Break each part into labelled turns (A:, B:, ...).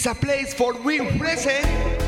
A: is a place for we present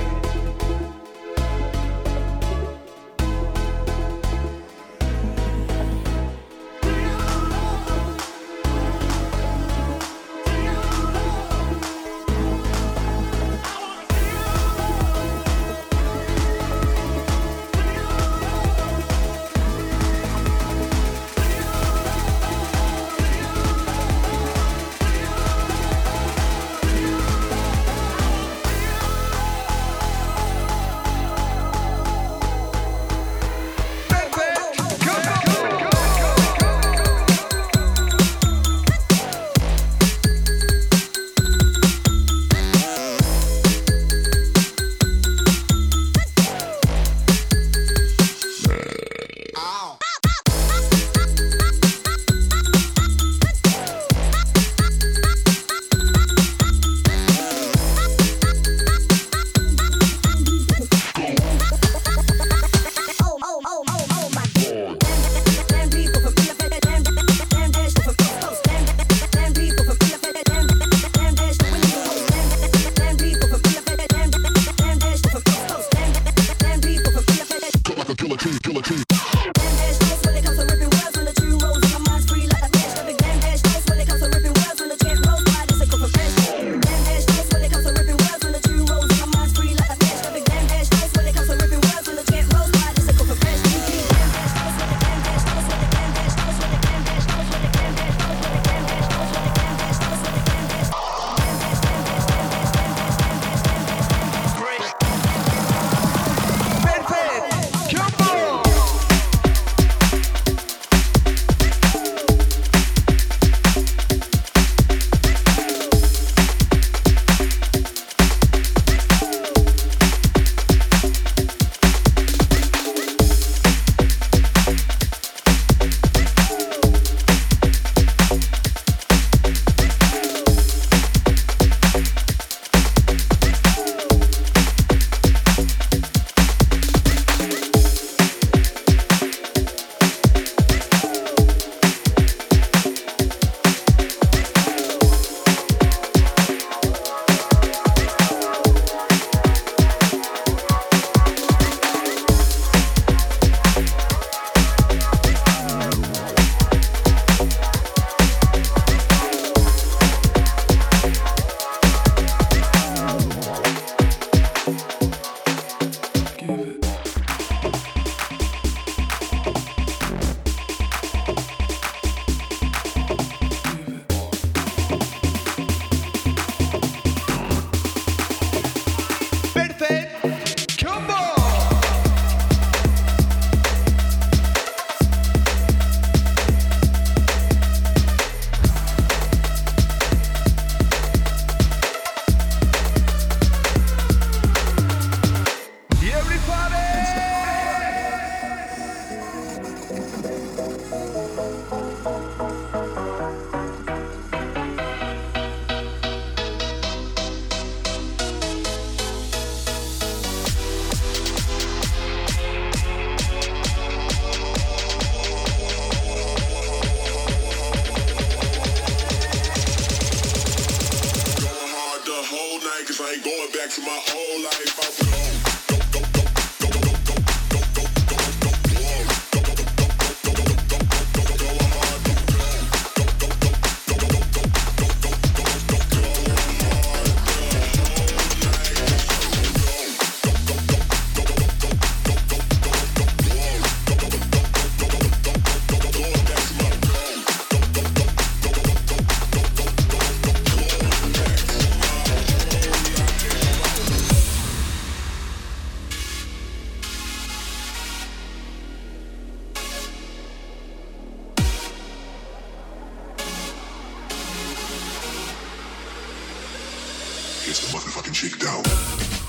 B: It's the motherfucking shakedown.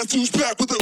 C: guess who's back with the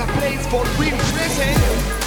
A: a place for real presence.